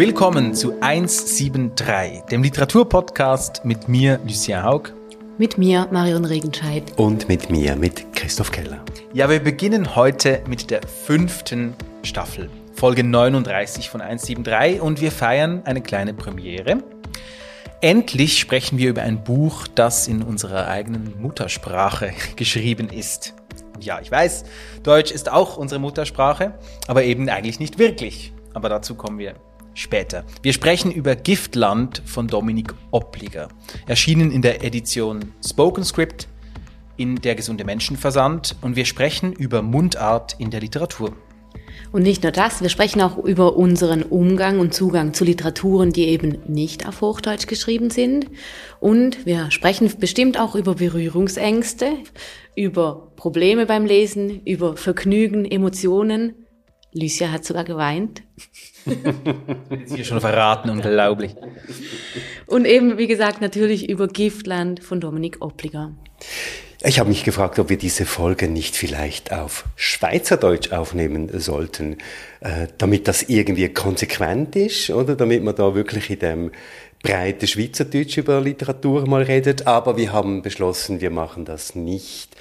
Willkommen zu 173, dem Literaturpodcast mit mir, Lucien Haug. Mit mir, Marion Regenscheid. Und mit mir, mit Christoph Keller. Ja, wir beginnen heute mit der fünften Staffel, Folge 39 von 173 und wir feiern eine kleine Premiere. Endlich sprechen wir über ein Buch, das in unserer eigenen Muttersprache geschrieben ist. Ja, ich weiß, Deutsch ist auch unsere Muttersprache, aber eben eigentlich nicht wirklich. Aber dazu kommen wir später. Wir sprechen über Giftland von Dominik Oppliger. Erschienen in der Edition Spoken Script in der Gesunde Menschenversand und wir sprechen über Mundart in der Literatur. Und nicht nur das, wir sprechen auch über unseren Umgang und Zugang zu Literaturen, die eben nicht auf Hochdeutsch geschrieben sind. Und wir sprechen bestimmt auch über Berührungsängste, über Probleme beim Lesen, über Vergnügen, Emotionen. Lucia hat sogar geweint. Jetzt hier schon verraten, unglaublich. Und eben, wie gesagt, natürlich über Giftland von Dominik Oppliger. Ich habe mich gefragt, ob wir diese Folge nicht vielleicht auf Schweizerdeutsch aufnehmen sollten, äh, damit das irgendwie konsequent ist, oder damit man da wirklich in dem breite Schweizerdeutsch über Literatur mal redet, aber wir haben beschlossen, wir machen das nicht,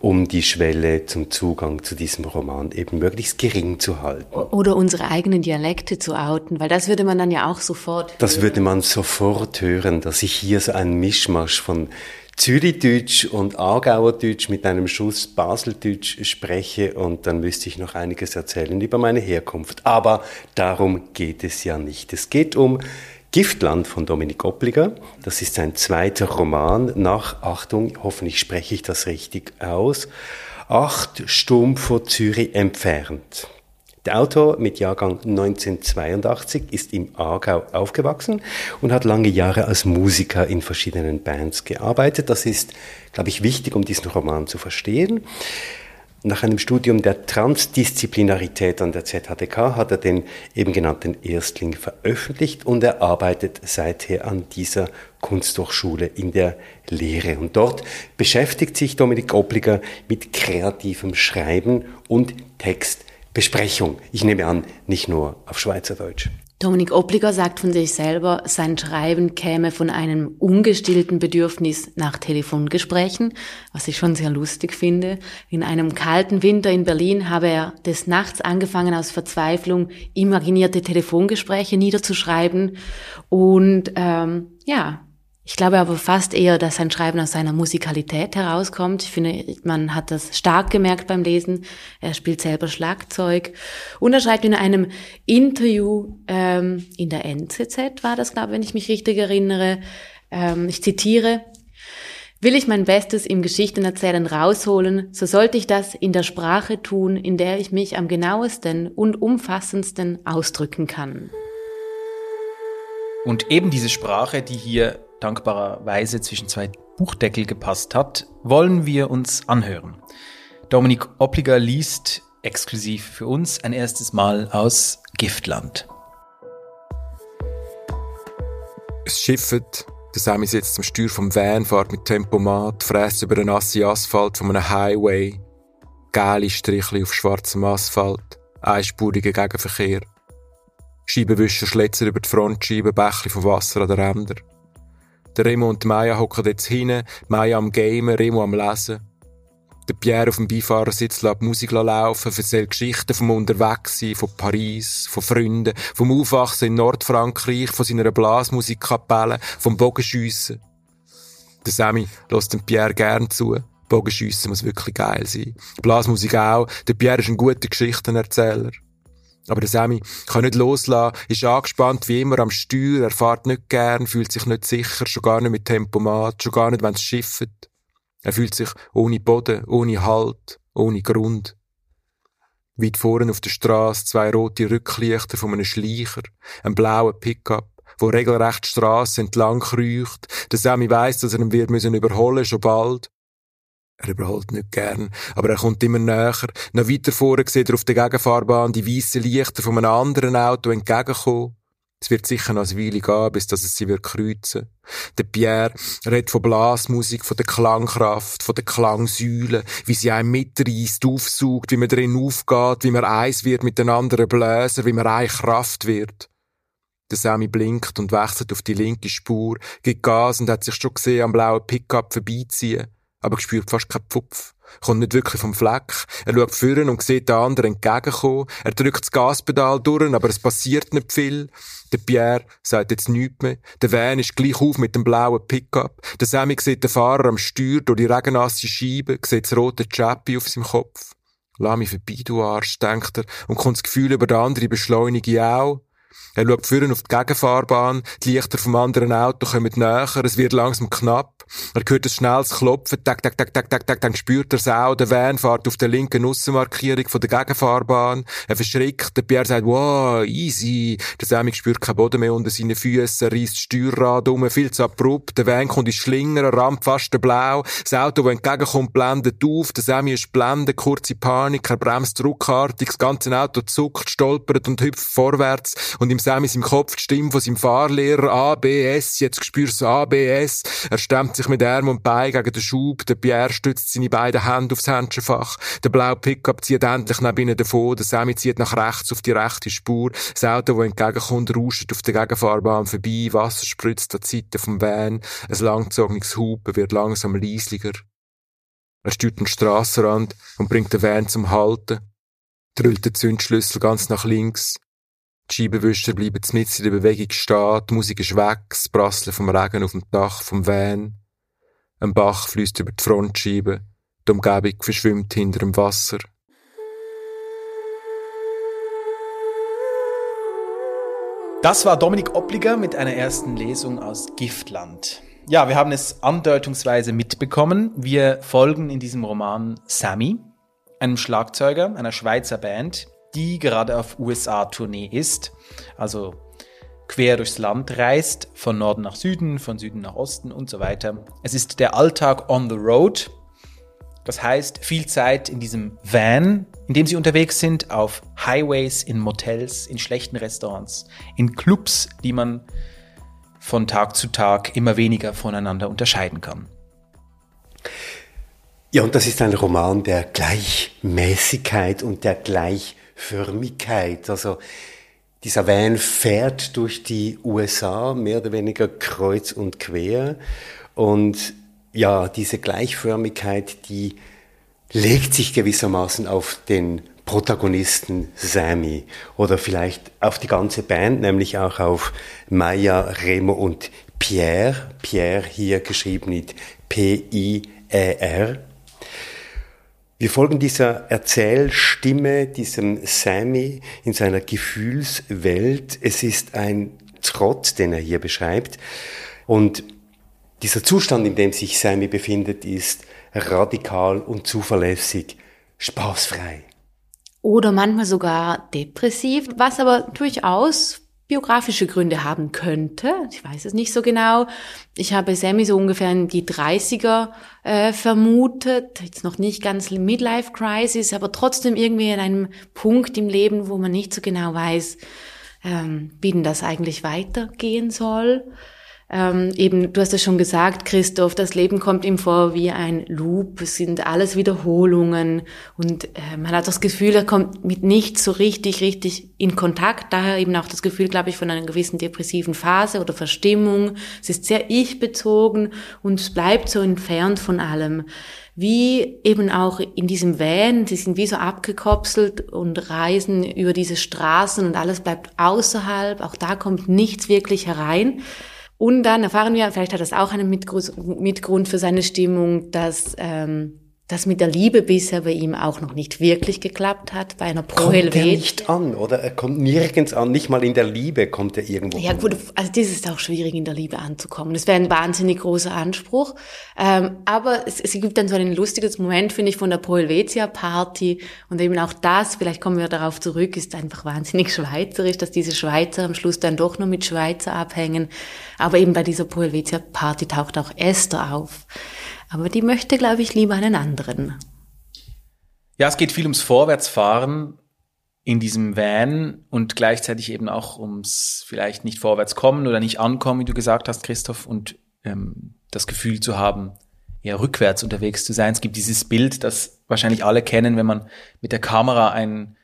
um die Schwelle zum Zugang zu diesem Roman eben möglichst gering zu halten. Oder unsere eigenen Dialekte zu outen, weil das würde man dann ja auch sofort. Das würde man sofort hören, dass ich hier so ein Mischmasch von Zürichdeutsch und Aargauerdeutsch mit einem Schuss Baseldeutsch spreche und dann müsste ich noch einiges erzählen über meine Herkunft. Aber darum geht es ja nicht. Es geht um Giftland von Dominik Oppliger. Das ist sein zweiter Roman nach, Achtung, hoffentlich spreche ich das richtig aus, acht Stunden vor Zürich entfernt. Der Autor mit Jahrgang 1982 ist im Aargau aufgewachsen und hat lange Jahre als Musiker in verschiedenen Bands gearbeitet. Das ist, glaube ich, wichtig, um diesen Roman zu verstehen. Nach einem Studium der Transdisziplinarität an der ZHDK hat er den eben genannten Erstling veröffentlicht und er arbeitet seither an dieser Kunsthochschule in der Lehre. Und dort beschäftigt sich Dominik Obliger mit kreativem Schreiben und Text Besprechung. Ich nehme an, nicht nur auf Schweizerdeutsch. Dominik Obliger sagt von sich selber, sein Schreiben käme von einem ungestillten Bedürfnis nach Telefongesprächen, was ich schon sehr lustig finde. In einem kalten Winter in Berlin habe er des Nachts angefangen, aus Verzweiflung imaginierte Telefongespräche niederzuschreiben. Und ähm, ja, ich glaube aber fast eher, dass sein Schreiben aus seiner Musikalität herauskommt. Ich finde, man hat das stark gemerkt beim Lesen. Er spielt selber Schlagzeug. Und er schreibt in einem Interview ähm, in der NZZ, war das, glaube ich, wenn ich mich richtig erinnere. Ähm, ich zitiere. Will ich mein Bestes im Geschichtenerzählen rausholen, so sollte ich das in der Sprache tun, in der ich mich am genauesten und umfassendsten ausdrücken kann. Und eben diese Sprache, die hier dankbarerweise zwischen zwei Buchdeckel gepasst hat, wollen wir uns anhören. Dominik Oppliger liest exklusiv für uns ein erstes Mal aus Giftland. Es schifft, der Sammy sitzt am Steuer vom Van, fährt mit Tempomat, fräst über den nassen Asphalt von einem Highway, geile Strichli auf schwarzem Asphalt, einspuriger Gegenverkehr. Scheibenwischer schlitzen über die Frontscheibe, Bächli von Wasser an den Rändern. Der Remo und die Maya hocken jetzt hinten, Maya am Gamen, Remo am Lesen. Der Pierre auf dem Beifahrersitz lässt Musik laufen, erzählt Geschichten vom Unterwegssein, von Paris, von Freunden, vom Aufwachsen in Nordfrankreich, von seiner Blasmusikkapelle, vom Bogenschiessen. Der Sammy lässt dem Pierre gern zu. Bogenschiessen muss wirklich geil sein. Blasmusik auch. Der Pierre ist ein guter Geschichtenerzähler. Aber der Sammy kann nicht loslassen, ist angespannt wie immer am Steuer, er fährt nicht gern, fühlt sich nicht sicher, schon gar nicht mit Tempomat, schon gar nicht, wenn es schifft. Er fühlt sich ohne Boden, ohne Halt, ohne Grund. Weit vorne auf der Straße zwei rote Rücklichter von einem Schleicher, ein blauer Pickup, wo regelrecht die Strasse entlang kreucht. Der Sammy weiss, dass er ihn wird müssen überholen, schon bald. Er überholt nicht gern, aber er kommt immer näher. Noch weiter vorne sieht er auf der Gegenfahrbahn die weißen Lichter von einem anderen Auto entgegenkommen. Es wird sicher noch eine Weile gehen, bis dass es sie wird kreuzen. Der Pierre redet von Blasmusik, von der Klangkraft, von der Klangsäule, wie sie einen mitreißt, aufsaugt, wie man drin aufgeht, wie man eins wird mit den anderen Bläser, wie man eine Kraft wird. Der Sammy blinkt und wechselt auf die linke Spur, gibt Gas und hat sich schon gesehen am blauen Pickup vorbeiziehen, aber spürt fast keinen Pfupf kommt nicht wirklich vom Fleck. Er schaut führen und sieht den anderen entgegenkommen. Er drückt das Gaspedal durch, aber es passiert nicht viel. Der Pierre sagt jetzt nichts mehr. Der Van ist gleich auf mit dem blauen Pickup. Der Sammy sieht den Fahrer am Steuer durch die regennasse Scheibe, sieht das rote Chappy auf seinem Kopf. Lass mich vorbei, du Arsch, denkt er, und kommt das Gefühl über den anderen beschleunige auch. Er schaut führen auf die Gegenfahrbahn, die Lichter vom anderen Auto kommen näher, es wird langsam knapp. Er hört ein schnelles Klopfen, tak, tak, tak, tak, tak, tak, dann spürt er es auch. Der Van fährt auf der linken Aussenmarkierung von der Gegenfahrbahn. Er verschrickt, der Pierre sagt, wow, easy. Der Sammy spürt keinen Boden mehr unter seinen Füßen, er reißt das Steuerrad um, viel zu abrupt. Der Van kommt ins Schlinger, er rammt fast Blau. Das Auto, das entgegenkommt, blendet auf. Der Sammy ist blendet, kurze Panik, er bremst ruckartig, das ganze Auto zuckt, stolpert und hüpft vorwärts. Und im Sammy im Kopf die Stimme von seinem Fahrlehrer, ABS, jetzt spürst du ABS. Er stemmt sich mit Arm und Bein gegen den Schub, der Pierre stützt seine beiden Hände aufs Händchenfach, der blaue Pickup zieht endlich neben ihnen davon, der Sammy zieht nach rechts auf die rechte Spur, das Auto, das entgegenkommt, rauscht auf der Gegenfahrbahn vorbei, Wasser spritzt an die Seite vom Van, ein langgezogenes Hupen wird langsam leislicher. Er steuert den Strassenrand und bringt den Van zum Halten, drüllt den Zündschlüssel ganz nach links, die Scheibenwischer bleiben mitten in der Bewegung stehen, die Musik ist weg, das Prasseln vom Regen auf dem Dach vom Van. Ein Bach fließt über die Frontscheibe, die Umgebung verschwimmt hinter dem Wasser. Das war Dominik Oppliger mit einer ersten Lesung aus Giftland. Ja, wir haben es andeutungsweise mitbekommen. Wir folgen in diesem Roman Sammy, einem Schlagzeuger einer Schweizer Band, die gerade auf USA-Tournee ist. Also quer durchs Land reist, von Norden nach Süden, von Süden nach Osten und so weiter. Es ist der Alltag on the road. Das heißt, viel Zeit in diesem Van, in dem sie unterwegs sind, auf Highways, in Motels, in schlechten Restaurants, in Clubs, die man von Tag zu Tag immer weniger voneinander unterscheiden kann. Ja, und das ist ein Roman der Gleichmäßigkeit und der Gleichförmigkeit. Also dieser Van fährt durch die USA, mehr oder weniger kreuz und quer. Und ja, diese Gleichförmigkeit, die legt sich gewissermaßen auf den Protagonisten Sammy oder vielleicht auf die ganze Band, nämlich auch auf Maya, Remo und Pierre. Pierre hier geschrieben mit P-I-E-R. Wir folgen dieser Erzählstimme, diesem Sammy in seiner Gefühlswelt. Es ist ein Trott, den er hier beschreibt. Und dieser Zustand, in dem sich Sammy befindet, ist radikal und zuverlässig, spaßfrei. Oder manchmal sogar depressiv, was aber durchaus biografische Gründe haben könnte. Ich weiß es nicht so genau. Ich habe Sammy so ungefähr in die 30er äh, vermutet. Jetzt noch nicht ganz Midlife Crisis, aber trotzdem irgendwie in einem Punkt im Leben, wo man nicht so genau weiß, ähm, wie denn das eigentlich weitergehen soll. Ähm, eben, du hast es schon gesagt, Christoph, das Leben kommt ihm vor wie ein Loop, es sind alles Wiederholungen und äh, man hat das Gefühl, er kommt mit nichts so richtig, richtig in Kontakt. Daher eben auch das Gefühl, glaube ich, von einer gewissen depressiven Phase oder Verstimmung. Es ist sehr ich-bezogen und es bleibt so entfernt von allem wie eben auch in diesem Van, sie sind wie so abgekopselt und reisen über diese Straßen und alles bleibt außerhalb, auch da kommt nichts wirklich herein. Und dann erfahren wir, vielleicht hat das auch einen Mitgrund für seine Stimmung, dass ähm, das mit der Liebe bisher bei ihm auch noch nicht wirklich geklappt hat, bei einer Pro Kommt er nicht an, oder? Er kommt nirgends an, nicht mal in der Liebe kommt er irgendwo Ja gut, also das ist auch schwierig, in der Liebe anzukommen. Das wäre ein wahnsinnig großer Anspruch. Ähm, aber es, es gibt dann so ein lustiges Moment, finde ich, von der Pro Party. Und eben auch das, vielleicht kommen wir darauf zurück, ist einfach wahnsinnig schweizerisch, dass diese Schweizer am Schluss dann doch nur mit Schweizer abhängen. Aber eben bei dieser Pro Party taucht auch Esther auf. Aber die möchte, glaube ich, lieber einen anderen. Ja, es geht viel ums Vorwärtsfahren in diesem Van und gleichzeitig eben auch ums vielleicht nicht vorwärts kommen oder nicht ankommen, wie du gesagt hast, Christoph, und ähm, das Gefühl zu haben, eher rückwärts unterwegs zu sein. Es gibt dieses Bild, das wahrscheinlich alle kennen, wenn man mit der Kamera ein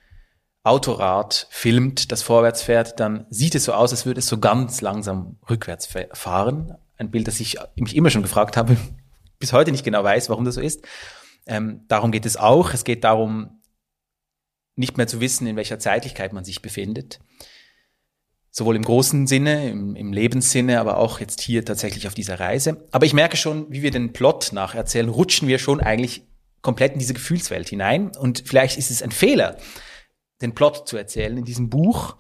Autorad filmt, das vorwärts fährt, dann sieht es so aus, als würde es so ganz langsam rückwärts fahren. Ein Bild, das ich mich immer schon gefragt habe, bis heute nicht genau weiß, warum das so ist. Ähm, darum geht es auch. Es geht darum, nicht mehr zu wissen, in welcher Zeitlichkeit man sich befindet. Sowohl im großen Sinne, im, im Lebenssinne, aber auch jetzt hier tatsächlich auf dieser Reise. Aber ich merke schon, wie wir den Plot nacherzählen, rutschen wir schon eigentlich komplett in diese Gefühlswelt hinein. Und vielleicht ist es ein Fehler, den Plot zu erzählen in diesem Buch.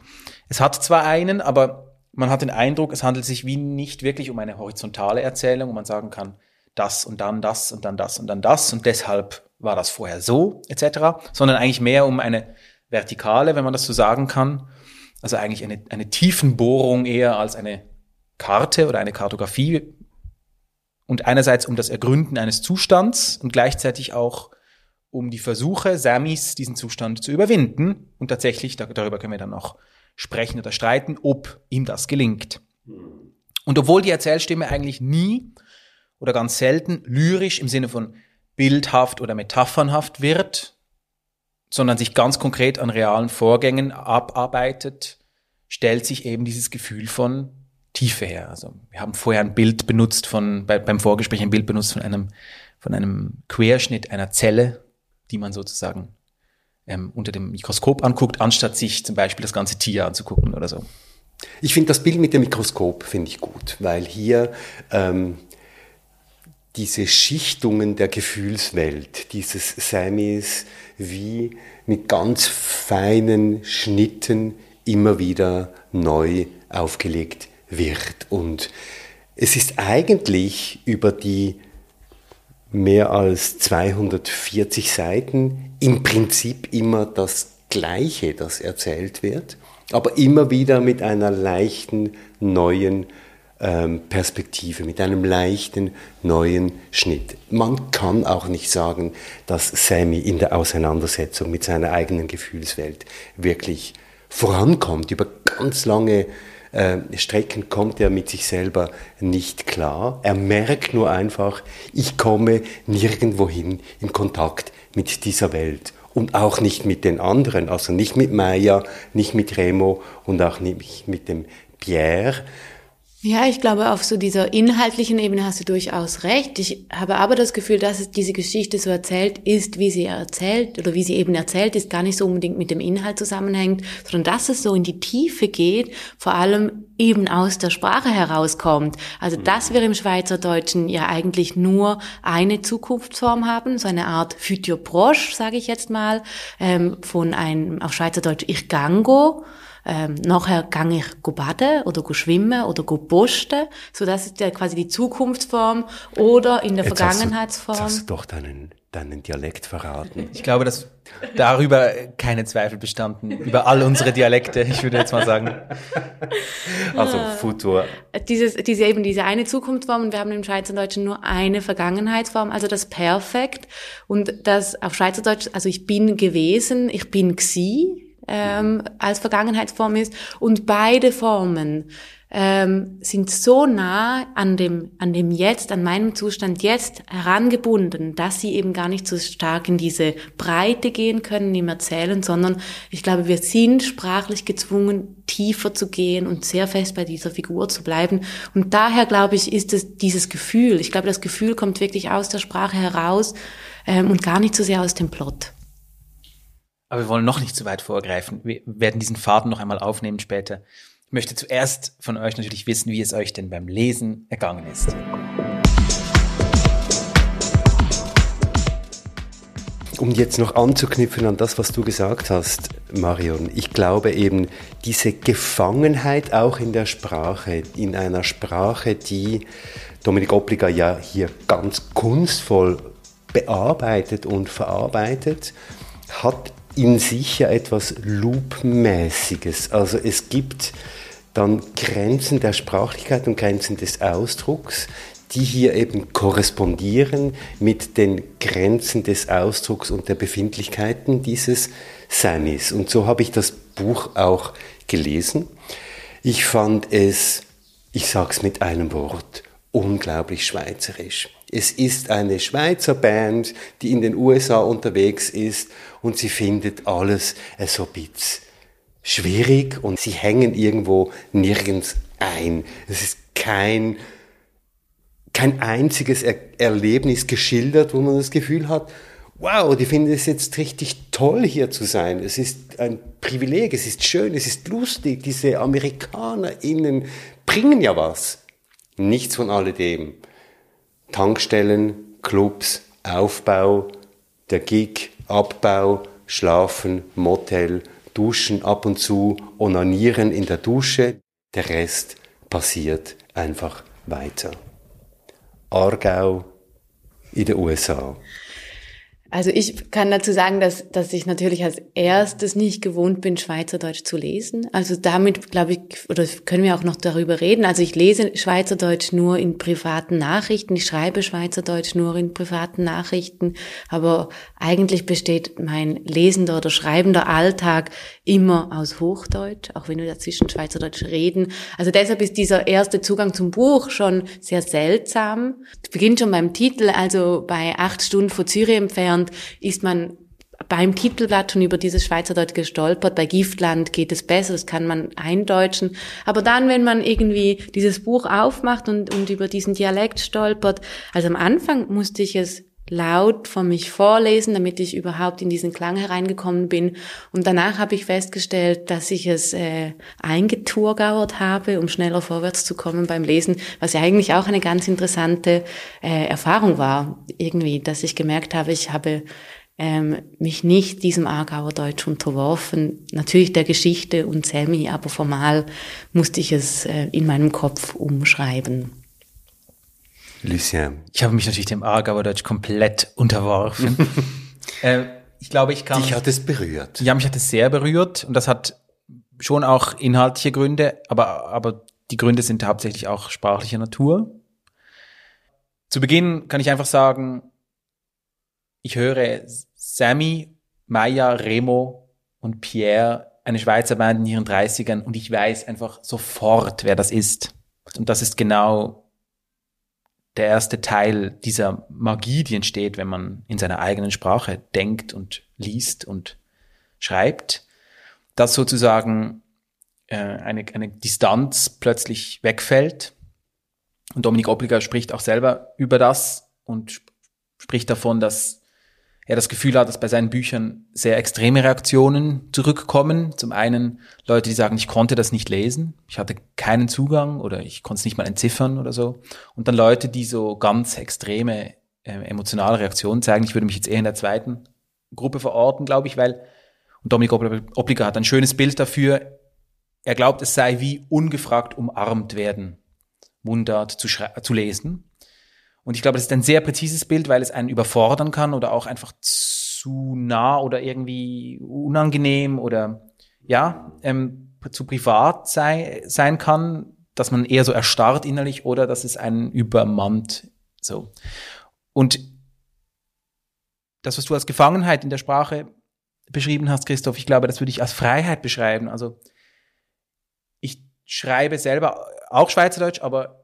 Es hat zwar einen, aber man hat den Eindruck, es handelt sich wie nicht wirklich um eine horizontale Erzählung, wo man sagen kann, das und dann das und dann das und dann das und deshalb war das vorher so, etc., sondern eigentlich mehr um eine Vertikale, wenn man das so sagen kann. Also eigentlich eine, eine Tiefenbohrung eher als eine Karte oder eine Kartografie. Und einerseits um das Ergründen eines Zustands und gleichzeitig auch um die Versuche Samis, diesen Zustand zu überwinden. Und tatsächlich, darüber können wir dann noch sprechen oder streiten, ob ihm das gelingt. Und obwohl die Erzählstimme eigentlich nie oder ganz selten lyrisch im Sinne von bildhaft oder metaphernhaft wird, sondern sich ganz konkret an realen Vorgängen abarbeitet, stellt sich eben dieses Gefühl von Tiefe her. Also wir haben vorher ein Bild benutzt von, bei, beim Vorgespräch ein Bild benutzt von einem, von einem Querschnitt einer Zelle, die man sozusagen ähm, unter dem Mikroskop anguckt, anstatt sich zum Beispiel das ganze Tier anzugucken oder so. Ich finde das Bild mit dem Mikroskop finde ich gut, weil hier ähm, diese Schichtungen der Gefühlswelt, dieses Samis wie mit ganz feinen Schnitten immer wieder neu aufgelegt wird. Und es ist eigentlich über die mehr als 240 Seiten im Prinzip immer das Gleiche, das erzählt wird, aber immer wieder mit einer leichten neuen Perspektive, mit einem leichten neuen Schnitt. Man kann auch nicht sagen, dass Sammy in der Auseinandersetzung mit seiner eigenen Gefühlswelt wirklich vorankommt. Über ganz lange äh, Strecken kommt er mit sich selber nicht klar. Er merkt nur einfach, ich komme nirgendwohin in Kontakt mit dieser Welt und auch nicht mit den anderen, also nicht mit Maya, nicht mit Remo und auch nicht mit dem Pierre. Ja, ich glaube, auf so dieser inhaltlichen Ebene hast du durchaus recht. Ich habe aber das Gefühl, dass es diese Geschichte so erzählt ist, wie sie erzählt oder wie sie eben erzählt ist, gar nicht so unbedingt mit dem Inhalt zusammenhängt, sondern dass es so in die Tiefe geht, vor allem eben aus der Sprache herauskommt. Also, dass wir im Schweizerdeutschen ja eigentlich nur eine Zukunftsform haben, so eine Art Futur proche, sage ich jetzt mal, ähm, von einem auf Schweizerdeutsch Ich gango ähm, nachher gang ich go baden oder go schwimmen oder go posten. So, das ist ja quasi die Zukunftsform oder in der jetzt Vergangenheitsform. Hast du, jetzt hast du doch deinen, deinen Dialekt verraten. Ich glaube, dass darüber keine Zweifel bestanden, über all unsere Dialekte, ich würde jetzt mal sagen. Also Futur. Dieses, diese eben diese eine Zukunftsform und wir haben im Schweizerdeutschen nur eine Vergangenheitsform, also das Perfekt und das auf Schweizerdeutsch, also ich bin gewesen, ich bin gsi, ähm, als Vergangenheitsform ist. Und beide Formen ähm, sind so nah an dem, an dem Jetzt, an meinem Zustand jetzt herangebunden, dass sie eben gar nicht so stark in diese Breite gehen können im Erzählen, sondern ich glaube, wir sind sprachlich gezwungen, tiefer zu gehen und sehr fest bei dieser Figur zu bleiben. Und daher, glaube ich, ist es dieses Gefühl. Ich glaube, das Gefühl kommt wirklich aus der Sprache heraus ähm, und gar nicht so sehr aus dem Plot. Aber wir wollen noch nicht zu weit vorgreifen. Wir werden diesen Faden noch einmal aufnehmen später. Ich möchte zuerst von euch natürlich wissen, wie es euch denn beim Lesen ergangen ist. Um jetzt noch anzuknüpfen an das, was du gesagt hast, Marion, ich glaube eben, diese Gefangenheit auch in der Sprache, in einer Sprache, die Dominik Obliger ja hier ganz kunstvoll bearbeitet und verarbeitet, hat in sich ja etwas Loop-mäßiges. Also es gibt dann Grenzen der Sprachlichkeit und Grenzen des Ausdrucks, die hier eben korrespondieren mit den Grenzen des Ausdrucks und der Befindlichkeiten dieses Samis. Und so habe ich das Buch auch gelesen. Ich fand es, ich sage es mit einem Wort, unglaublich schweizerisch. Es ist eine Schweizer Band, die in den USA unterwegs ist und sie findet alles so ein bisschen schwierig und sie hängen irgendwo nirgends ein. Es ist kein, kein einziges er Erlebnis geschildert, wo man das Gefühl hat, wow, die finden es jetzt richtig toll hier zu sein. Es ist ein Privileg, es ist schön, es ist lustig. Diese AmerikanerInnen bringen ja was. Nichts von alledem. Tankstellen, Clubs, Aufbau, der Gig, Abbau, Schlafen, Motel, Duschen ab und zu, onanieren in der Dusche. Der Rest passiert einfach weiter. Aargau in den USA. Also ich kann dazu sagen, dass, dass ich natürlich als erstes nicht gewohnt bin, Schweizerdeutsch zu lesen. Also damit, glaube ich, oder können wir auch noch darüber reden. Also ich lese Schweizerdeutsch nur in privaten Nachrichten. Ich schreibe Schweizerdeutsch nur in privaten Nachrichten. Aber eigentlich besteht mein lesender oder schreibender Alltag immer aus Hochdeutsch, auch wenn wir dazwischen Schweizerdeutsch reden. Also deshalb ist dieser erste Zugang zum Buch schon sehr seltsam. Es beginnt schon beim Titel, also bei acht Stunden vor Zürich entfernt gelernt, ist man beim Titelblatt schon über dieses Schweizerdeutsch gestolpert. Bei Giftland geht es besser, das kann man eindeutschen. Aber dann, wenn man irgendwie dieses Buch aufmacht und, und über diesen Dialekt stolpert, also am Anfang musste ich es laut von mich vorlesen, damit ich überhaupt in diesen Klang hereingekommen bin. Und danach habe ich festgestellt, dass ich es äh, eingeturgauert habe, um schneller vorwärts zu kommen beim Lesen, was ja eigentlich auch eine ganz interessante äh, Erfahrung war, irgendwie, dass ich gemerkt habe, ich habe ähm, mich nicht diesem Aargauer Deutsch unterworfen, natürlich der Geschichte und Semi, aber formal musste ich es äh, in meinem Kopf umschreiben. Lucien. Ich habe mich natürlich dem Aargauer Deutsch komplett unterworfen. äh, ich glaube, ich kann. Dich hat es berührt. Ja, mich hat es sehr berührt und das hat schon auch inhaltliche Gründe, aber, aber die Gründe sind hauptsächlich auch sprachlicher Natur. Zu Beginn kann ich einfach sagen, ich höre Sammy, Maya, Remo und Pierre, eine Schweizer Band in ihren 30ern und ich weiß einfach sofort, wer das ist. Und das ist genau der erste Teil dieser Magie, die entsteht, wenn man in seiner eigenen Sprache denkt und liest und schreibt, dass sozusagen äh, eine, eine Distanz plötzlich wegfällt. Und Dominik Obliger spricht auch selber über das und spricht davon, dass er das Gefühl hat, dass bei seinen Büchern sehr extreme Reaktionen zurückkommen. Zum einen Leute, die sagen, ich konnte das nicht lesen, ich hatte keinen Zugang oder ich konnte es nicht mal entziffern oder so. Und dann Leute, die so ganz extreme äh, emotionale Reaktionen zeigen. Ich würde mich jetzt eher in der zweiten Gruppe verorten, glaube ich, weil und Dominik Obliger hat ein schönes Bild dafür. Er glaubt, es sei wie ungefragt umarmt werden, Mundart zu, zu lesen. Und ich glaube, das ist ein sehr präzises Bild, weil es einen überfordern kann oder auch einfach zu nah oder irgendwie unangenehm oder ja, ähm, zu privat sei, sein kann, dass man eher so erstarrt innerlich oder dass es einen übermannt. So. Und das, was du als Gefangenheit in der Sprache beschrieben hast, Christoph, ich glaube, das würde ich als Freiheit beschreiben. Also ich schreibe selber auch Schweizerdeutsch, aber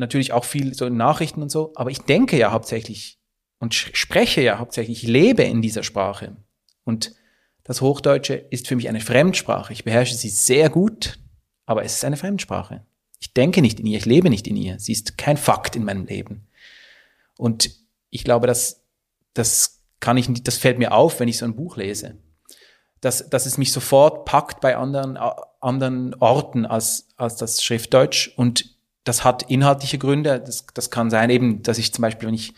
natürlich auch viel so in Nachrichten und so, aber ich denke ja hauptsächlich und spreche ja hauptsächlich, ich lebe in dieser Sprache. Und das Hochdeutsche ist für mich eine Fremdsprache. Ich beherrsche sie sehr gut, aber es ist eine Fremdsprache. Ich denke nicht in ihr, ich lebe nicht in ihr. Sie ist kein Fakt in meinem Leben. Und ich glaube, dass das kann ich nicht, das fällt mir auf, wenn ich so ein Buch lese. Dass, dass es mich sofort packt bei anderen, anderen Orten als, als das Schriftdeutsch und das hat inhaltliche Gründe. Das, das kann sein, eben, dass ich zum Beispiel, wenn ich,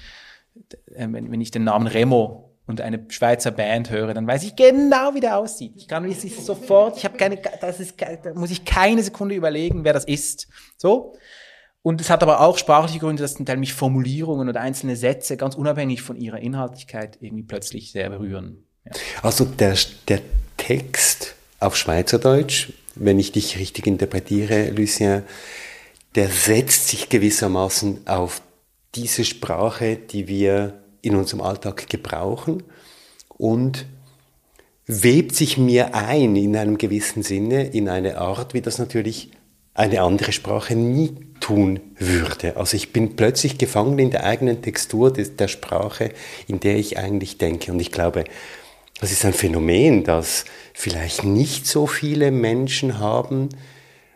äh, wenn, wenn ich den Namen Remo und eine Schweizer Band höre, dann weiß ich genau, wie der aussieht. Ich kann es sofort, ich habe keine, das ist, da muss ich keine Sekunde überlegen, wer das ist. So. Und es hat aber auch sprachliche Gründe, dass zum Teil mich Formulierungen oder einzelne Sätze ganz unabhängig von ihrer Inhaltlichkeit irgendwie plötzlich sehr berühren. Ja. Also der, der Text auf Schweizerdeutsch, wenn ich dich richtig interpretiere, Lucien, der setzt sich gewissermaßen auf diese Sprache, die wir in unserem Alltag gebrauchen und webt sich mir ein in einem gewissen Sinne, in eine Art, wie das natürlich eine andere Sprache nie tun würde. Also ich bin plötzlich gefangen in der eigenen Textur des, der Sprache, in der ich eigentlich denke. Und ich glaube, das ist ein Phänomen, das vielleicht nicht so viele Menschen haben,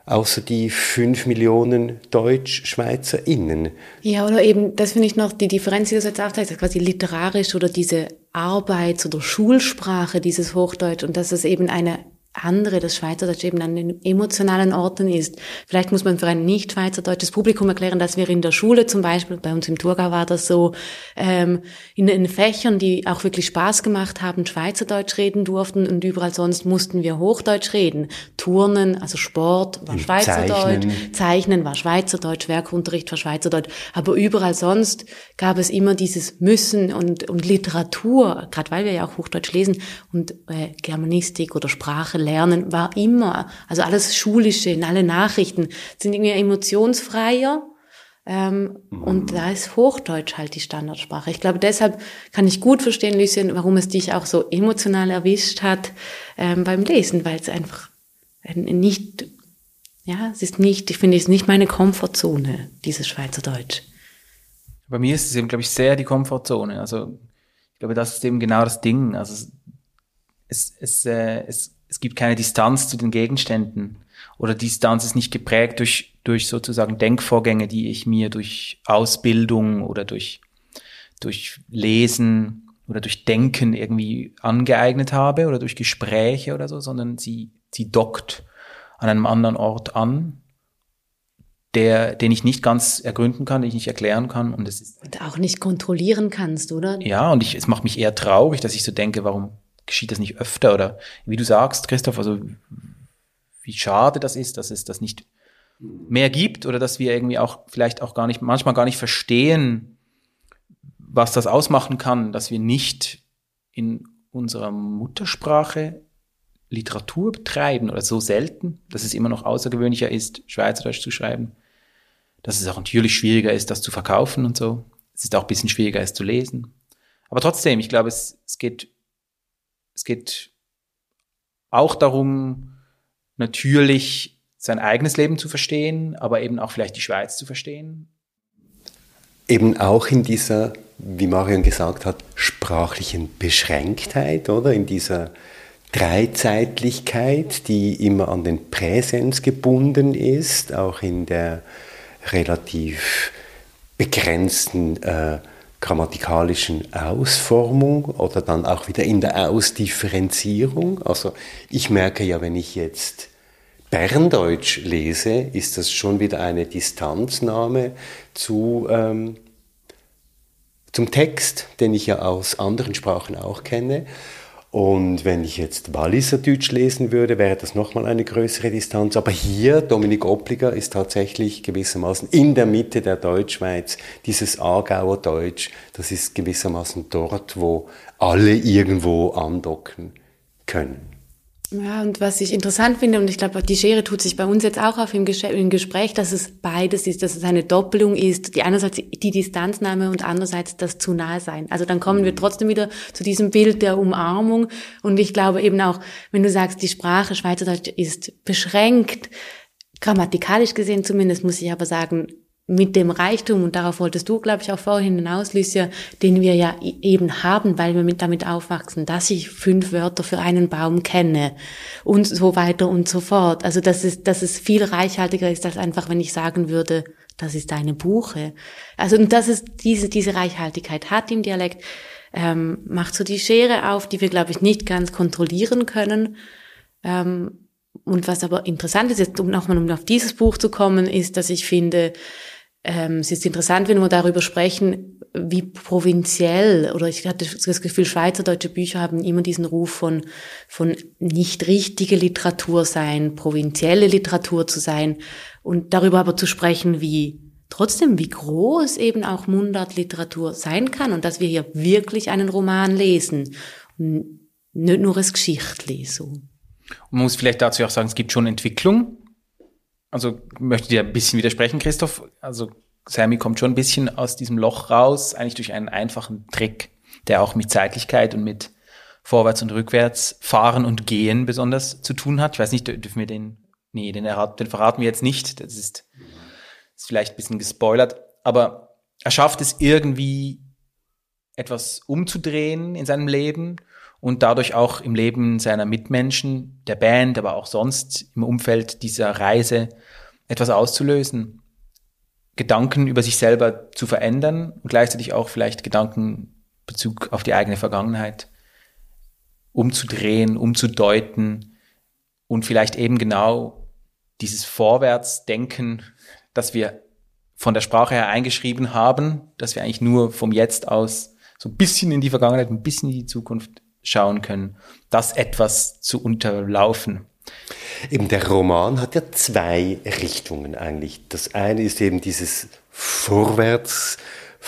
außer die fünf Millionen Deutsch-SchweizerInnen. Ja, oder eben, das finde ich noch die Differenz, die du jetzt aufzeigst, quasi literarisch oder diese Arbeits- oder Schulsprache, dieses Hochdeutsch und dass es eben eine andere, das Schweizerdeutsch eben an den emotionalen Orten ist. Vielleicht muss man für ein nicht schweizerdeutsches Publikum erklären, dass wir in der Schule zum Beispiel, bei uns im Thurgau war das so, ähm, in den Fächern, die auch wirklich Spaß gemacht haben, Schweizerdeutsch reden durften und überall sonst mussten wir Hochdeutsch reden. Turnen, also Sport war Schweizerdeutsch, Zeichnen. Zeichnen war Schweizerdeutsch, Werkunterricht war Schweizerdeutsch, aber überall sonst gab es immer dieses Müssen und, und Literatur, gerade weil wir ja auch Hochdeutsch lesen und äh, Germanistik oder Sprache Lernen war immer, also alles Schulische, in alle Nachrichten sind irgendwie emotionsfreier. Ähm, mhm. Und da ist Hochdeutsch halt die Standardsprache. Ich glaube, deshalb kann ich gut verstehen, Lucien, warum es dich auch so emotional erwischt hat ähm, beim Lesen, weil es einfach nicht, ja, es ist nicht, ich finde, es ist nicht meine Komfortzone, dieses Schweizerdeutsch. Bei mir ist es eben, glaube ich, sehr die Komfortzone. Also ich glaube, das ist eben genau das Ding. Also es, es, äh, es es gibt keine Distanz zu den Gegenständen oder die Distanz ist nicht geprägt durch, durch sozusagen Denkvorgänge, die ich mir durch Ausbildung oder durch, durch Lesen oder durch Denken irgendwie angeeignet habe oder durch Gespräche oder so, sondern sie, sie dockt an einem anderen Ort an, der, den ich nicht ganz ergründen kann, den ich nicht erklären kann. Und es ist. Und auch nicht kontrollieren kannst, oder? Ja, und ich, es macht mich eher traurig, dass ich so denke, warum geschieht das nicht öfter? Oder wie du sagst, Christoph, also wie schade das ist, dass es das nicht mehr gibt oder dass wir irgendwie auch vielleicht auch gar nicht, manchmal gar nicht verstehen, was das ausmachen kann, dass wir nicht in unserer Muttersprache Literatur betreiben oder so selten, dass es immer noch außergewöhnlicher ist, Schweizerdeutsch zu schreiben, dass es auch natürlich schwieriger ist, das zu verkaufen und so. Es ist auch ein bisschen schwieriger, es zu lesen. Aber trotzdem, ich glaube, es, es geht es geht auch darum, natürlich sein eigenes Leben zu verstehen, aber eben auch vielleicht die Schweiz zu verstehen. Eben auch in dieser, wie Marion gesagt hat, sprachlichen Beschränktheit, oder? In dieser Dreizeitlichkeit, die immer an den Präsens gebunden ist, auch in der relativ begrenzten äh, grammatikalischen Ausformung oder dann auch wieder in der Ausdifferenzierung. Also ich merke ja, wenn ich jetzt Berndeutsch lese, ist das schon wieder eine Distanznahme zu, ähm, zum Text, den ich ja aus anderen Sprachen auch kenne. Und wenn ich jetzt Walliser Deutsch lesen würde, wäre das nochmal eine größere Distanz. Aber hier, Dominik Oppliger ist tatsächlich gewissermaßen in der Mitte der Deutschschweiz, dieses Aargauer Deutsch, das ist gewissermaßen dort, wo alle irgendwo andocken können. Ja, und was ich interessant finde, und ich glaube, die Schere tut sich bei uns jetzt auch auf im, Gespräch, dass es beides ist, dass es eine Doppelung ist, die einerseits die Distanznahme und andererseits das zu nahe sein. Also dann kommen wir mhm. trotzdem wieder zu diesem Bild der Umarmung. Und ich glaube eben auch, wenn du sagst, die Sprache Schweizerdeutsch ist beschränkt, grammatikalisch gesehen zumindest, muss ich aber sagen, mit dem Reichtum, und darauf wolltest du, glaube ich, auch vorhin hinaus, Lucia, den wir ja eben haben, weil wir mit damit aufwachsen, dass ich fünf Wörter für einen Baum kenne und so weiter und so fort. Also, dass es, dass es viel reichhaltiger ist, als einfach, wenn ich sagen würde, das ist eine Buche. Also, und dass es diese, diese Reichhaltigkeit hat im Dialekt, ähm, macht so die Schere auf, die wir, glaube ich, nicht ganz kontrollieren können. Ähm, und was aber interessant ist, jetzt um nochmal um auf dieses Buch zu kommen, ist, dass ich finde, ähm, es ist interessant, wenn wir darüber sprechen, wie provinziell, oder ich hatte das Gefühl, schweizerdeutsche Bücher haben immer diesen Ruf von, von nicht richtige Literatur sein, provinzielle Literatur zu sein, und darüber aber zu sprechen, wie trotzdem, wie groß eben auch Mundartliteratur sein kann und dass wir hier wirklich einen Roman lesen und nicht nur als Geschichtlesung. Und man muss vielleicht dazu auch sagen, es gibt schon Entwicklung also möchte dir ein bisschen widersprechen, Christoph. Also Sammy kommt schon ein bisschen aus diesem Loch raus, eigentlich durch einen einfachen Trick, der auch mit Zeitlichkeit und mit Vorwärts und Rückwärts fahren und gehen besonders zu tun hat. Ich weiß nicht, dürfen wir den nee, den, den verraten wir jetzt nicht. Das ist, ist vielleicht ein bisschen gespoilert. Aber er schafft es irgendwie, etwas umzudrehen in seinem Leben und dadurch auch im Leben seiner Mitmenschen, der Band, aber auch sonst im Umfeld dieser Reise etwas auszulösen. Gedanken über sich selber zu verändern und gleichzeitig auch vielleicht Gedanken Bezug auf die eigene Vergangenheit umzudrehen, umzudeuten und vielleicht eben genau dieses Vorwärtsdenken, das wir von der Sprache her eingeschrieben haben, dass wir eigentlich nur vom Jetzt aus so ein bisschen in die Vergangenheit, ein bisschen in die Zukunft schauen können, das etwas zu unterlaufen. Eben der Roman hat ja zwei Richtungen eigentlich. Das eine ist eben dieses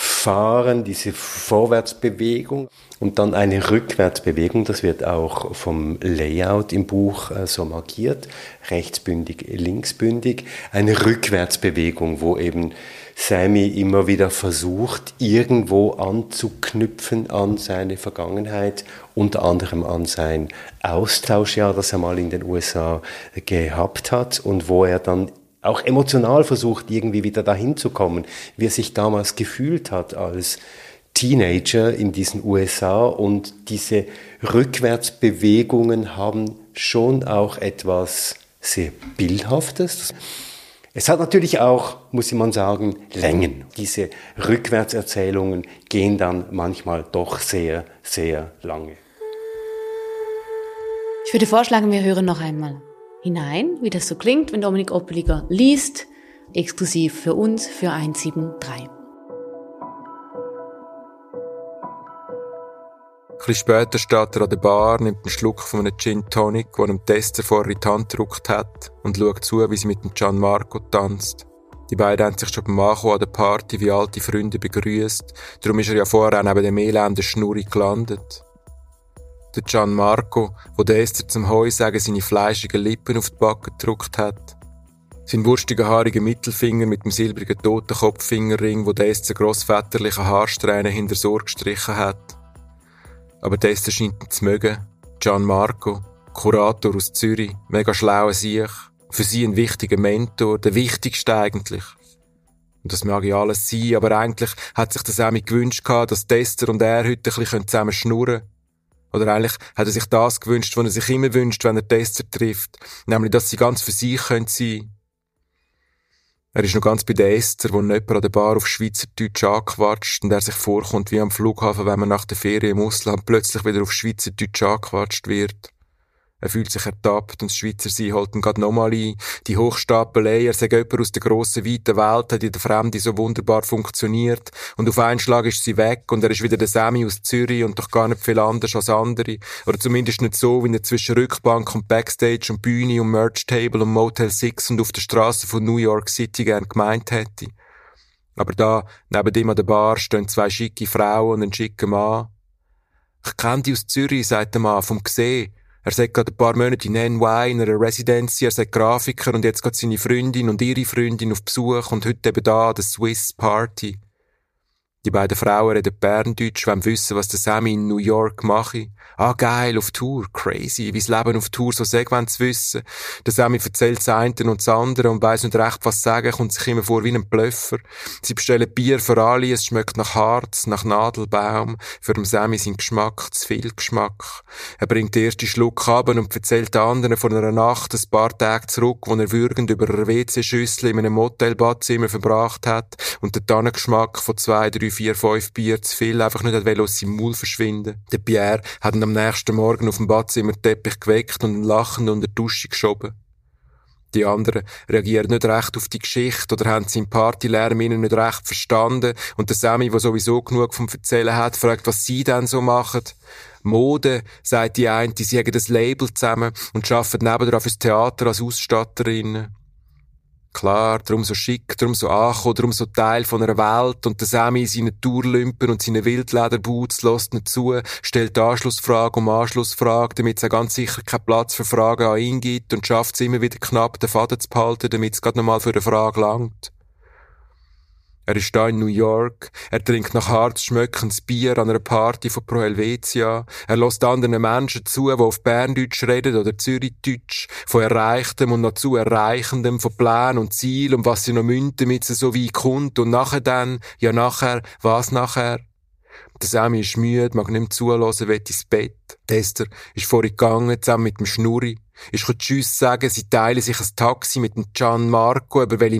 Vorwärtsfahren, diese Vorwärtsbewegung und dann eine Rückwärtsbewegung. Das wird auch vom Layout im Buch äh, so markiert. Rechtsbündig, linksbündig. Eine Rückwärtsbewegung, wo eben Sammy immer wieder versucht, irgendwo anzuknüpfen an seine Vergangenheit, unter anderem an sein Austauschjahr, das er mal in den USA gehabt hat und wo er dann auch emotional versucht, irgendwie wieder dahin zu kommen, wie er sich damals gefühlt hat als Teenager in diesen USA und diese Rückwärtsbewegungen haben schon auch etwas sehr Bildhaftes. Es hat natürlich auch, muss man sagen, Längen. Diese Rückwärtserzählungen gehen dann manchmal doch sehr, sehr lange. Ich würde vorschlagen, wir hören noch einmal hinein, wie das so klingt, wenn Dominik Oppeliger liest, exklusiv für uns für 173. bisschen später steht er an der Bar, nimmt einen Schluck von einem Gin Tonic, den einem Tester vorher in die Hand gedruckt hat, und schaut zu, wie sie mit dem Gianmarco tanzt. Die beiden haben sich schon beim Ankommen an der Party wie alte Freunde begrüßt, darum ist er ja vorher neben dem elenden Schnurri gelandet. Der Gianmarco, wo der Esther zum Heusagen seine fleischigen Lippen auf die Backe gedruckt hat. Sein wurstiger haariger Mittelfinger mit dem silbrigen Totenkopffingerring, wo der Esther grossväterliche Haarsträhne hinter Ohr gestrichen hat aber dessen scheint ihn zu mögen. Gianmarco, Kurator aus Zürich, mega schlauer Sieg, für sie ein wichtiger Mentor, der wichtigste eigentlich. Und das mag ja alles sein, aber eigentlich hat sich das auch mit gewünscht gehabt, dass Tester und er heute ein bisschen zusammen schnurren Oder eigentlich hat er sich das gewünscht, was er sich immer wünscht, wenn er Tester trifft. Nämlich, dass sie ganz für sich sein können er ist noch ganz bei der Esther, wo jemand an der Bar auf Schweizerdeutsch angequatscht und er sich vorkommt wie am Flughafen, wenn man nach der Ferien im Ausland plötzlich wieder auf Schweizerdeutsch angequatscht wird. Er fühlt sich ertappt und das Schweizer Sein holt ihn grad nochmal ein. Die Hochstapelei, er sagt jemand aus der grossen, weiten Welt, hat in der Fremde so wunderbar funktioniert. Und auf einen Schlag ist sie weg und er ist wieder der Sammy aus Zürich und doch gar nicht viel anders als andere. Oder zumindest nicht so, wie er zwischen Rückbank und Backstage und Bühne und Merch Table und Motel Six und auf der Straße von New York City gern gemeint hätte. Aber da, neben ihm an der Bar, stehen zwei schicke Frauen und ein schicker Mann. Ich kenne die aus Zürich, sagt der Mann, vom Gesehen. Er sagt gerade ein paar Monate in NY, in einer Residency, er sagt Grafiker und jetzt geht seine Freundin und ihre Freundin auf Besuch und heute eben da, der Swiss Party. Die beiden Frauen reden Berndeutsch, wollen wissen, was der Sammy in New York mache. Ah, geil, auf Tour, crazy, wie's Leben auf Tour so sagt, wollen zu wissen. Der Sammy erzählt das eine und das andere und weiss nicht recht, was sagen, kommt sich immer vor wie ein Blöffer. Sie bestellen Bier für alle, es schmeckt nach Harz, nach Nadelbaum. Für den Sammy sein Geschmack, zu viel Geschmack. Er bringt den ersten Schluck ab und erzählt den anderen von einer Nacht, ein paar Tage zurück, wo er würgend über einer WC-Schüssel in einem Motelbadzimmer verbracht hat und der Tannengeschmack von zwei, drei drei, vier, fünf Bier zu viel, einfach nicht will aus seinem Maul verschwinden. Der Pierre hat ihn am nächsten Morgen auf dem Badzimmerteppich geweckt und ihn lachend unter die Dusche geschoben. Die anderen reagieren nicht recht auf die Geschichte oder haben seinen Partylärm ihnen nicht recht verstanden. Und der Sammy, der sowieso genug vom Erzählen hat, fragt, was sie denn so machen. Mode, sagt die eine, sie haben das Label zusammen und arbeiten nebenan fürs Theater als Ausstatterinnen. Klar, darum so schick, darum so angekommen, darum so Teil von einer Welt und der Sammy in seinen Tourlümpen und seinen Wildlederboots lässt nicht zu, stellt Anschlussfrage um Anschlussfrage, damit es ganz sicher keinen Platz für Fragen an ihn gibt und schafft es immer wieder knapp, den Faden zu behalten, damit es gerade nochmal für eine Frage langt. Er ist da in New York. Er trinkt nach Harz schmöckendes Bier an einer Party von Pro Helvetia. Er lässt anderen Menschen zu, die auf Berndeutsch reden oder Zürichdeutsch, von Erreichtem und noch zu Erreichendem, von Plänen und Ziel und was sie noch müssen, damit sie so wie kommt und nachher dann, ja nachher, was nachher? Der Sammy ist müde, mag nicht mehr zuhören, will ins Bett. Esther ist vorhin gegangen, zusammen mit dem Schnurri. Ich kann Tschüss sagen, sie teilen sich ein Taxi mit dem Gian Marco, über welche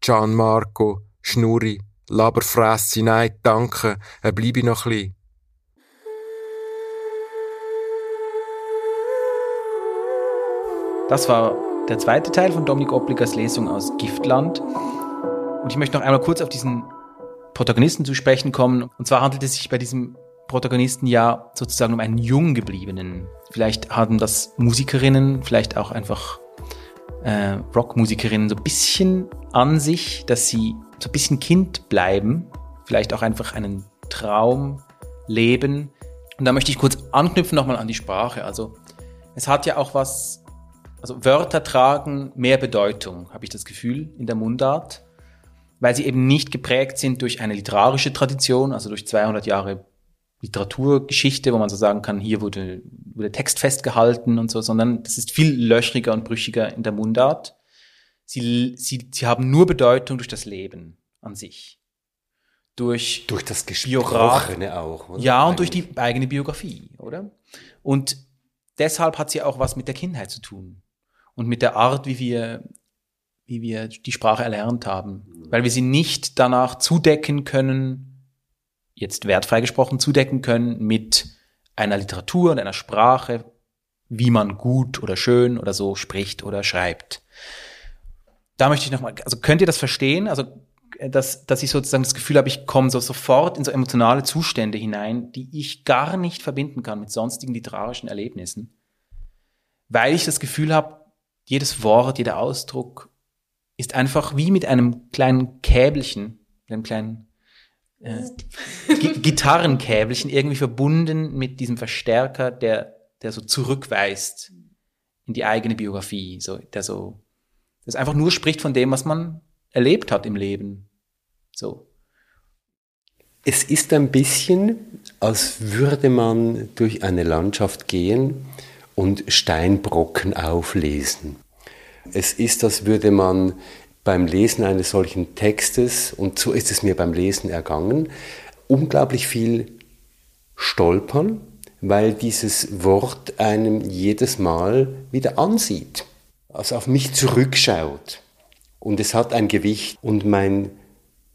Mikro. Gian Marco, Schnurri, Laberfresse, nein, danke, er bleibe noch ein bisschen. Das war der zweite Teil von Dominik Obligers Lesung aus Giftland. Und ich möchte noch einmal kurz auf diesen Protagonisten zu sprechen kommen. Und zwar handelt es sich bei diesem Protagonisten ja sozusagen um einen jung gebliebenen. Vielleicht haben das Musikerinnen, vielleicht auch einfach äh, Rockmusikerinnen so ein bisschen an sich, dass sie so ein bisschen Kind bleiben, vielleicht auch einfach einen Traum leben. Und da möchte ich kurz anknüpfen nochmal an die Sprache. Also es hat ja auch was, also Wörter tragen mehr Bedeutung, habe ich das Gefühl, in der Mundart, weil sie eben nicht geprägt sind durch eine literarische Tradition, also durch 200 Jahre Literaturgeschichte, wo man so sagen kann, hier wurde, wurde Text festgehalten und so, sondern das ist viel löchriger und brüchiger in der Mundart. Sie, sie, sie haben nur Bedeutung durch das Leben an sich. Durch, durch das Gesprochene auch. Oder? Ja, und durch die eigene Biografie, oder? Und deshalb hat sie auch was mit der Kindheit zu tun. Und mit der Art, wie wir, wie wir die Sprache erlernt haben. Weil wir sie nicht danach zudecken können, jetzt wertfrei gesprochen zudecken können mit einer Literatur und einer Sprache, wie man gut oder schön oder so spricht oder schreibt. Da möchte ich nochmal, also könnt ihr das verstehen? Also, dass, dass ich sozusagen das Gefühl habe, ich komme so sofort in so emotionale Zustände hinein, die ich gar nicht verbinden kann mit sonstigen literarischen Erlebnissen. Weil ich das Gefühl habe, jedes Wort, jeder Ausdruck ist einfach wie mit einem kleinen Käbelchen, einem kleinen äh, Gitarrenkäbelchen irgendwie verbunden mit diesem Verstärker, der, der so zurückweist in die eigene Biografie, so, der so, das einfach nur spricht von dem, was man erlebt hat im Leben. So. Es ist ein bisschen, als würde man durch eine Landschaft gehen und Steinbrocken auflesen. Es ist, als würde man beim Lesen eines solchen Textes, und so ist es mir beim Lesen ergangen, unglaublich viel stolpern, weil dieses Wort einem jedes Mal wieder ansieht, also auf mich zurückschaut. Und es hat ein Gewicht und mein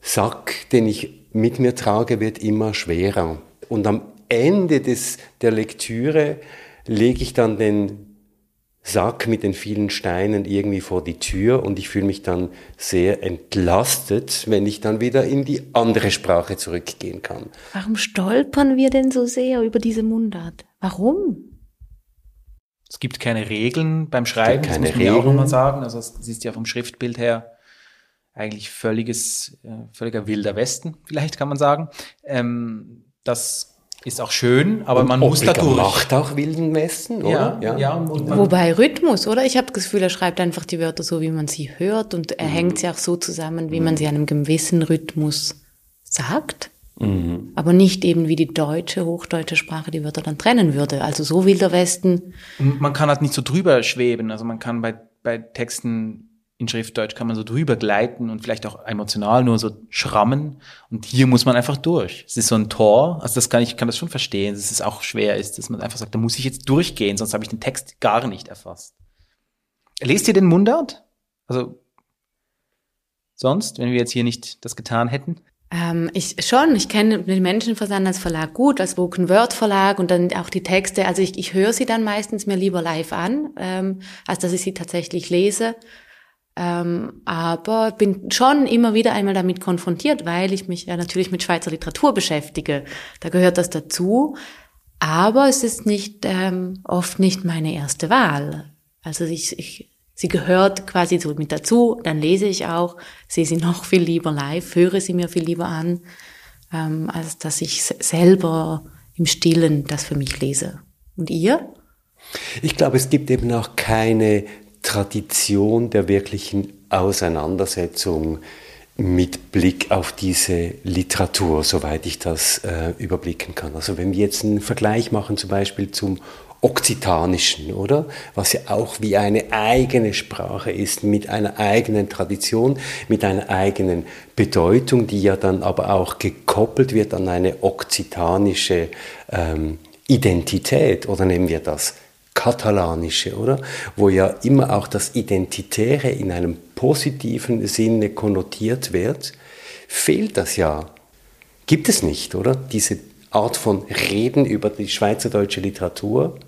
Sack, den ich mit mir trage, wird immer schwerer. Und am Ende des, der Lektüre lege ich dann den Sack mit den vielen Steinen irgendwie vor die Tür und ich fühle mich dann sehr entlastet, wenn ich dann wieder in die andere Sprache zurückgehen kann. Warum stolpern wir denn so sehr über diese Mundart? Warum? Es gibt keine Regeln beim Schreiben, keine das muss man Regeln. ja auch nochmal sagen. Also es ist ja vom Schriftbild her eigentlich völliges, äh, völliger wilder Westen, vielleicht kann man sagen. Ähm, das ist auch schön, aber und man muss da durch. macht auch wilden Westen, oder? Ja, ja. ja Wobei Rhythmus, oder? Ich habe das Gefühl, er schreibt einfach die Wörter so, wie man sie hört und er mhm. hängt sie auch so zusammen, wie mhm. man sie einem gewissen Rhythmus sagt. Mhm. Aber nicht eben wie die deutsche, hochdeutsche Sprache die Wörter dann trennen würde. Also so wilder Westen. Man kann halt nicht so drüber schweben. Also man kann bei, bei Texten in Schriftdeutsch kann man so drüber gleiten und vielleicht auch emotional nur so schrammen. Und hier muss man einfach durch. Es ist so ein Tor. Also das kann ich kann das schon verstehen, dass es auch schwer ist, dass man einfach sagt, da muss ich jetzt durchgehen, sonst habe ich den Text gar nicht erfasst. Lest ihr den Mundart? Also sonst, wenn wir jetzt hier nicht das getan hätten? Ähm, ich schon, ich kenne den Menschenversand als Verlag gut, als Spoken Word Verlag und dann auch die Texte. Also ich, ich höre sie dann meistens mir lieber live an, ähm, als dass ich sie tatsächlich lese. Ähm, aber bin schon immer wieder einmal damit konfrontiert, weil ich mich ja natürlich mit Schweizer Literatur beschäftige. Da gehört das dazu. Aber es ist nicht ähm, oft nicht meine erste Wahl. Also ich, ich, sie gehört quasi so mit dazu. Dann lese ich auch, sehe sie noch viel lieber live, höre sie mir viel lieber an, ähm, als dass ich selber im Stillen das für mich lese. Und ihr? Ich glaube, es gibt eben auch keine Tradition der wirklichen Auseinandersetzung mit Blick auf diese Literatur, soweit ich das äh, überblicken kann. Also wenn wir jetzt einen Vergleich machen zum Beispiel zum Okzitanischen, oder? Was ja auch wie eine eigene Sprache ist, mit einer eigenen Tradition, mit einer eigenen Bedeutung, die ja dann aber auch gekoppelt wird an eine okzitanische ähm, Identität. Oder nehmen wir das Katalanische, oder? Wo ja immer auch das Identitäre in einem positiven Sinne konnotiert wird, fehlt das ja. Gibt es nicht, oder? Diese Art von Reden über die schweizerdeutsche Literatur.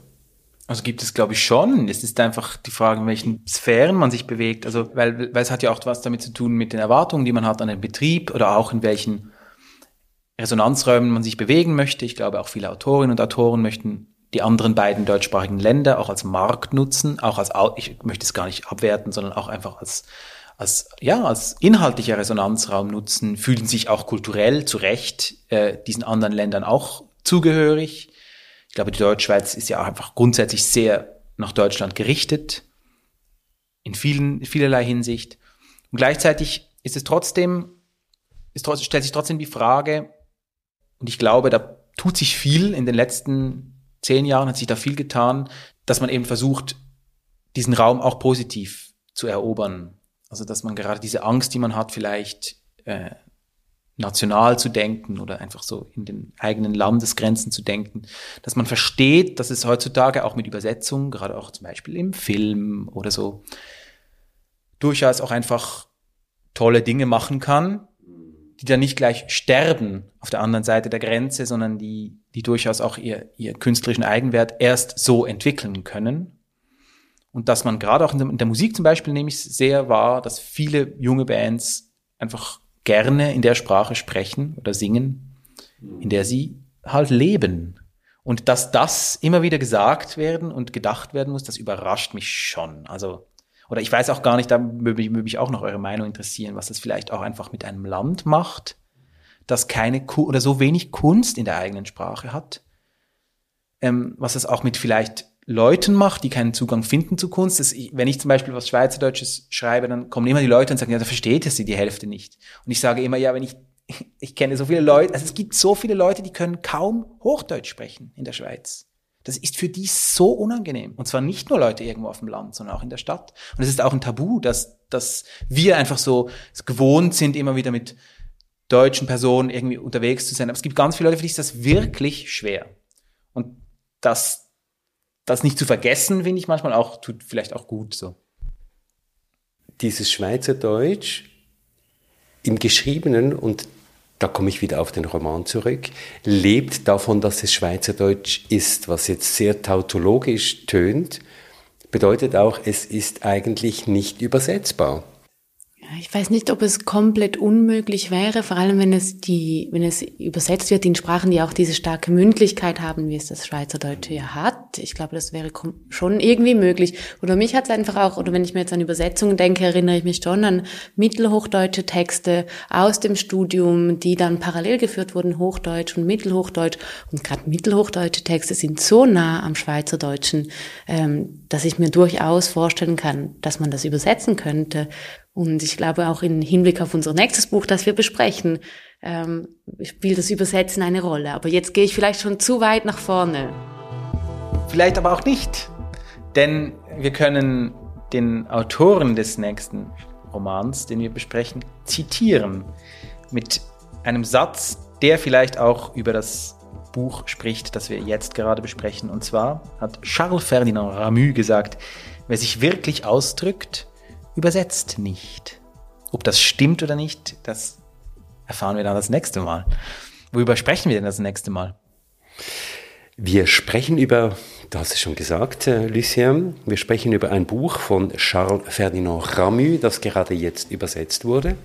Also gibt es, glaube ich, schon. Es ist einfach die Frage, in welchen Sphären man sich bewegt. Also, weil, weil es hat ja auch was damit zu tun mit den Erwartungen, die man hat an den Betrieb oder auch in welchen Resonanzräumen man sich bewegen möchte. Ich glaube, auch viele Autorinnen und Autoren möchten die anderen beiden deutschsprachigen Länder auch als Markt nutzen, auch als, ich möchte es gar nicht abwerten, sondern auch einfach als, als, ja, als inhaltlicher Resonanzraum nutzen, fühlen sich auch kulturell zu Recht äh, diesen anderen Ländern auch zugehörig ich glaube, die Deutschschweiz ist ja auch einfach grundsätzlich sehr nach Deutschland gerichtet, in vielen, vielerlei Hinsicht. Und gleichzeitig ist es trotzdem, ist, stellt sich trotzdem die Frage, und ich glaube, da tut sich viel in den letzten zehn Jahren, hat sich da viel getan, dass man eben versucht, diesen Raum auch positiv zu erobern. Also, dass man gerade diese Angst, die man hat, vielleicht äh, national zu denken oder einfach so in den eigenen Landesgrenzen zu denken, dass man versteht, dass es heutzutage auch mit Übersetzung, gerade auch zum Beispiel im Film oder so, durchaus auch einfach tolle Dinge machen kann, die dann nicht gleich sterben auf der anderen Seite der Grenze, sondern die, die durchaus auch ihr, ihr künstlerischen Eigenwert erst so entwickeln können. Und dass man gerade auch in der, Musik zum Beispiel nehme ich sehr wahr, dass viele junge Bands einfach gerne in der Sprache sprechen oder singen, in der sie halt leben. Und dass das immer wieder gesagt werden und gedacht werden muss, das überrascht mich schon. Also, oder ich weiß auch gar nicht, da würde mich auch noch eure Meinung interessieren, was das vielleicht auch einfach mit einem Land macht, das keine oder so wenig Kunst in der eigenen Sprache hat. Ähm, was es auch mit vielleicht Leuten macht, die keinen Zugang finden zu Kunst. Das, wenn ich zum Beispiel was Schweizerdeutsches schreibe, dann kommen immer die Leute und sagen, ja, da versteht es sie die Hälfte nicht. Und ich sage immer, ja, wenn ich, ich kenne so viele Leute, also es gibt so viele Leute, die können kaum Hochdeutsch sprechen in der Schweiz. Das ist für die so unangenehm. Und zwar nicht nur Leute irgendwo auf dem Land, sondern auch in der Stadt. Und es ist auch ein Tabu, dass, dass wir einfach so gewohnt sind, immer wieder mit deutschen Personen irgendwie unterwegs zu sein. Aber es gibt ganz viele Leute, für die ist das wirklich schwer. Und das, das nicht zu vergessen, finde ich manchmal auch, tut vielleicht auch gut so. Dieses Schweizerdeutsch im Geschriebenen und da komme ich wieder auf den Roman zurück, lebt davon, dass es Schweizerdeutsch ist, was jetzt sehr tautologisch tönt, bedeutet auch, es ist eigentlich nicht übersetzbar. Ich weiß nicht, ob es komplett unmöglich wäre, vor allem wenn es die, wenn es übersetzt wird in Sprachen, die auch diese starke Mündlichkeit haben, wie es das Schweizerdeutsche ja hat. Ich glaube, das wäre schon irgendwie möglich. Oder mich hat es einfach auch, oder wenn ich mir jetzt an Übersetzungen denke, erinnere ich mich schon an mittelhochdeutsche Texte aus dem Studium, die dann parallel geführt wurden, Hochdeutsch und Mittelhochdeutsch. Und gerade mittelhochdeutsche Texte sind so nah am Schweizerdeutschen, ähm, dass ich mir durchaus vorstellen kann, dass man das übersetzen könnte. Und ich glaube auch im Hinblick auf unser nächstes Buch, das wir besprechen, ähm, spielt das Übersetzen eine Rolle. Aber jetzt gehe ich vielleicht schon zu weit nach vorne. Vielleicht aber auch nicht. Denn wir können den Autoren des nächsten Romans, den wir besprechen, zitieren. Mit einem Satz, der vielleicht auch über das Buch spricht, das wir jetzt gerade besprechen. Und zwar hat Charles Ferdinand Ramu gesagt, wer sich wirklich ausdrückt, übersetzt nicht. Ob das stimmt oder nicht, das erfahren wir dann das nächste Mal. Worüber sprechen wir denn das nächste Mal? Wir sprechen über, du hast es schon gesagt, äh, Lucien, wir sprechen über ein Buch von Charles Ferdinand Ramu, das gerade jetzt übersetzt wurde,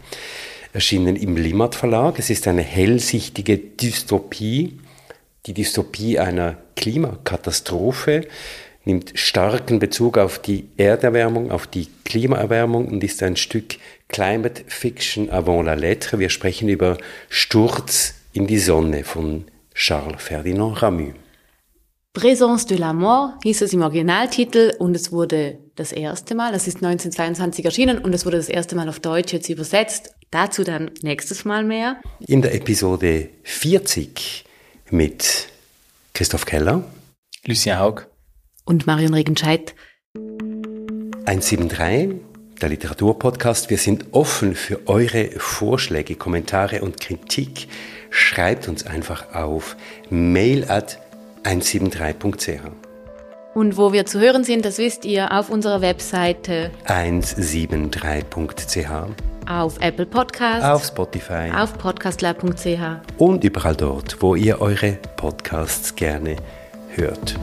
erschienen im Limmat Verlag. Es ist eine hellsichtige Dystopie, die Dystopie einer Klimakatastrophe, nimmt starken Bezug auf die Erderwärmung, auf die Klimaerwärmung und ist ein Stück Climate Fiction avant la lettre. Wir sprechen über Sturz in die Sonne von Charles Ferdinand Ramu. Présence de la mort hieß es im Originaltitel und es wurde das erste Mal, das ist 1922 erschienen und es wurde das erste Mal auf Deutsch jetzt übersetzt. Dazu dann nächstes Mal mehr. In der Episode 40 mit Christoph Keller, Lucien Haug und Marion Regenscheidt. 173, der Literaturpodcast. Wir sind offen für eure Vorschläge, Kommentare und Kritik. Schreibt uns einfach auf mail at 173.ch. Und wo wir zu hören sind, das wisst ihr auf unserer Webseite 173.ch. Auf Apple Podcasts. Auf Spotify. Auf podcastlab.ch. Und überall dort, wo ihr eure Podcasts gerne hört.